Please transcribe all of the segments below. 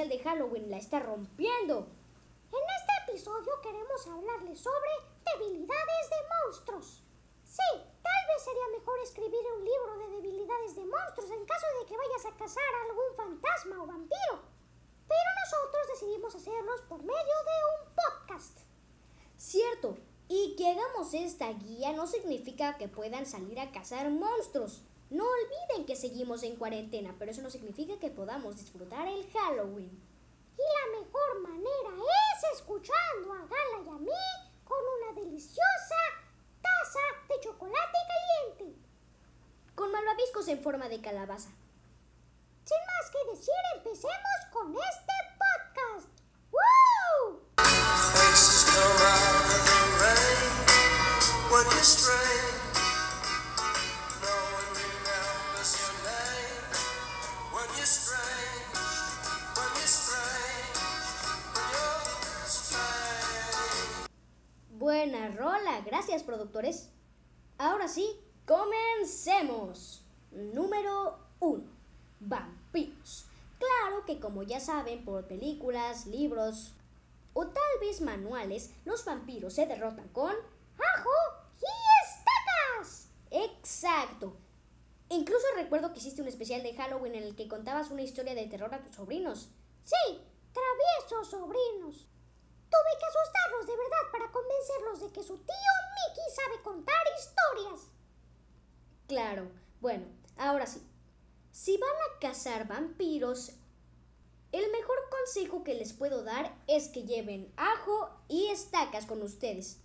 especial de Halloween la está rompiendo. En este episodio queremos hablarles sobre debilidades de monstruos. Sí, tal vez sería mejor escribir un libro de debilidades de monstruos en caso de que vayas a cazar a algún fantasma o vampiro. Pero nosotros decidimos hacerlos por medio de un podcast. Cierto, y que hagamos esta guía no significa que puedan salir a cazar monstruos. No olviden que seguimos en cuarentena, pero eso no significa que podamos disfrutar el Halloween. Y la mejor manera es escuchando a Gala y a mí con una deliciosa taza de chocolate caliente. Con malvaviscos en forma de calabaza. Sin más que decir, empecemos con este podcast. ¡Woo! Buena rola, gracias productores. Ahora sí, comencemos. Número 1. Vampiros. Claro que como ya saben por películas, libros o tal vez manuales, los vampiros se derrotan con... ¡Ajo y estacas! Exacto. Incluso recuerdo que hiciste un especial de Halloween en el que contabas una historia de terror a tus sobrinos. Sí, traviesos sobrinos. Tuve que asustarlos de verdad para convencerlos de que su tío Mickey sabe contar historias. Claro. Bueno, ahora sí. Si van a cazar vampiros, el mejor consejo que les puedo dar es que lleven ajo y estacas con ustedes.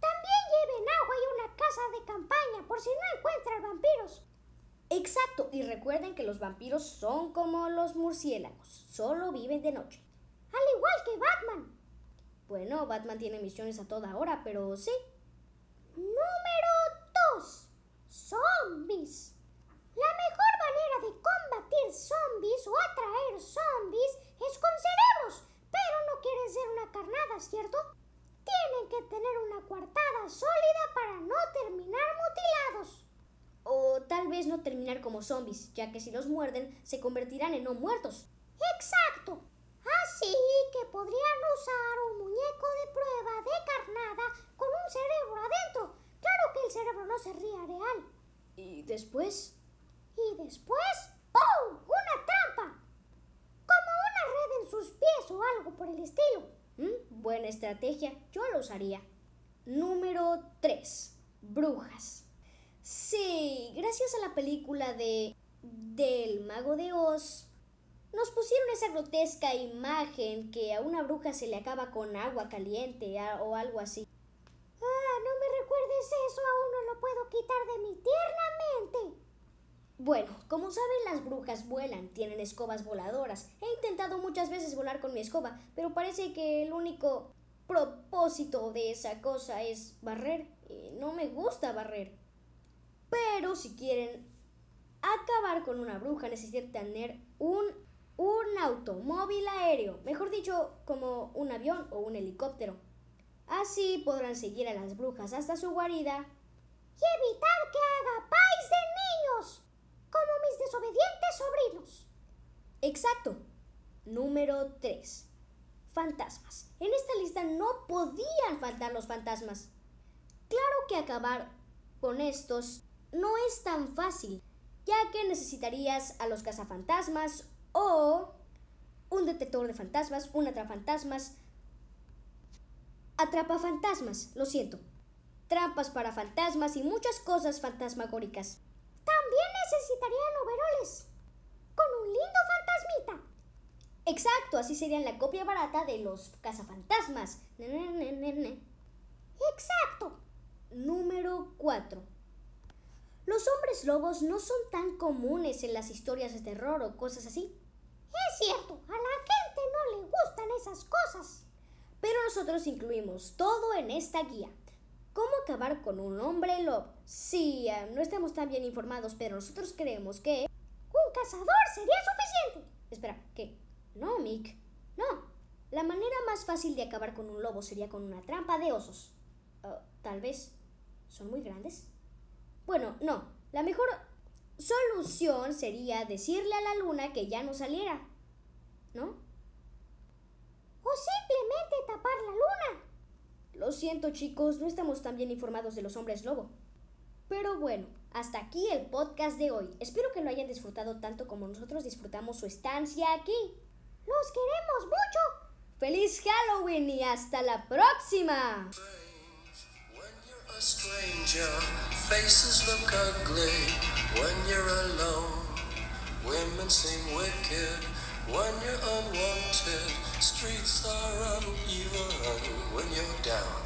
También lleven agua y una casa de campaña por si no encuentran vampiros. Exacto, y recuerden que los vampiros son como los murciélagos, solo viven de noche. Al igual que Batman. Bueno, Batman tiene misiones a toda hora, pero sí. Número 2. Zombies. La mejor manera de combatir zombies o atraer zombies es con cerebros, pero no quieren ser una carnada, ¿cierto? Tienen que tener una coartada sólida para no terminar mutilados. O tal vez no terminar como zombies, ya que si los muerden se convertirán en no muertos. Exacto. Así que podrían usar un muñeco de prueba de carnada con un cerebro adentro. Claro que el cerebro no sería real. Y después... Y después, ¡pum! ¡Una trampa! Como una red en sus pies o algo por el estilo. ¿Mm? Buena estrategia, yo lo usaría. Número 3. Brujas. Gracias a la película de del mago de Oz, nos pusieron esa grotesca imagen que a una bruja se le acaba con agua caliente o algo así. Ah, no me recuerdes eso, aún no lo puedo quitar de mi tierna mente. Bueno, como saben, las brujas vuelan, tienen escobas voladoras. He intentado muchas veces volar con mi escoba, pero parece que el único propósito de esa cosa es barrer. No me gusta barrer. Pero si quieren acabar con una bruja, necesitan tener un, un automóvil aéreo. Mejor dicho, como un avión o un helicóptero. Así podrán seguir a las brujas hasta su guarida Y evitar que haga pais de niños, como mis desobedientes sobrinos. Exacto. Número 3. Fantasmas. En esta lista no podían faltar los fantasmas. Claro que acabar con estos no es tan fácil, ya que necesitarías a los cazafantasmas o un detector de fantasmas, un atrafantasmas. Atrapafantasmas, lo siento. Trampas para fantasmas y muchas cosas fantasmagóricas. También necesitarían overoles, con un lindo fantasmita. Exacto, así serían la copia barata de los cazafantasmas. Exacto. Número 4. Los hombres lobos no son tan comunes en las historias de terror o cosas así. Es cierto, a la gente no le gustan esas cosas. Pero nosotros incluimos todo en esta guía. ¿Cómo acabar con un hombre lobo? Sí, eh, no estamos tan bien informados, pero nosotros creemos que... Un cazador sería suficiente. Espera, ¿qué? No, Mick. No. La manera más fácil de acabar con un lobo sería con una trampa de osos. Uh, Tal vez. ¿Son muy grandes? Bueno, no. La mejor solución sería decirle a la luna que ya no saliera. ¿No? O simplemente tapar la luna. Lo siento chicos, no estamos tan bien informados de los hombres lobo. Pero bueno, hasta aquí el podcast de hoy. Espero que lo hayan disfrutado tanto como nosotros disfrutamos su estancia aquí. Los queremos mucho. ¡Feliz Halloween y hasta la próxima! A stranger, faces look ugly. When you're alone, women seem wicked. When you're unwanted, streets are uneven. When you're down,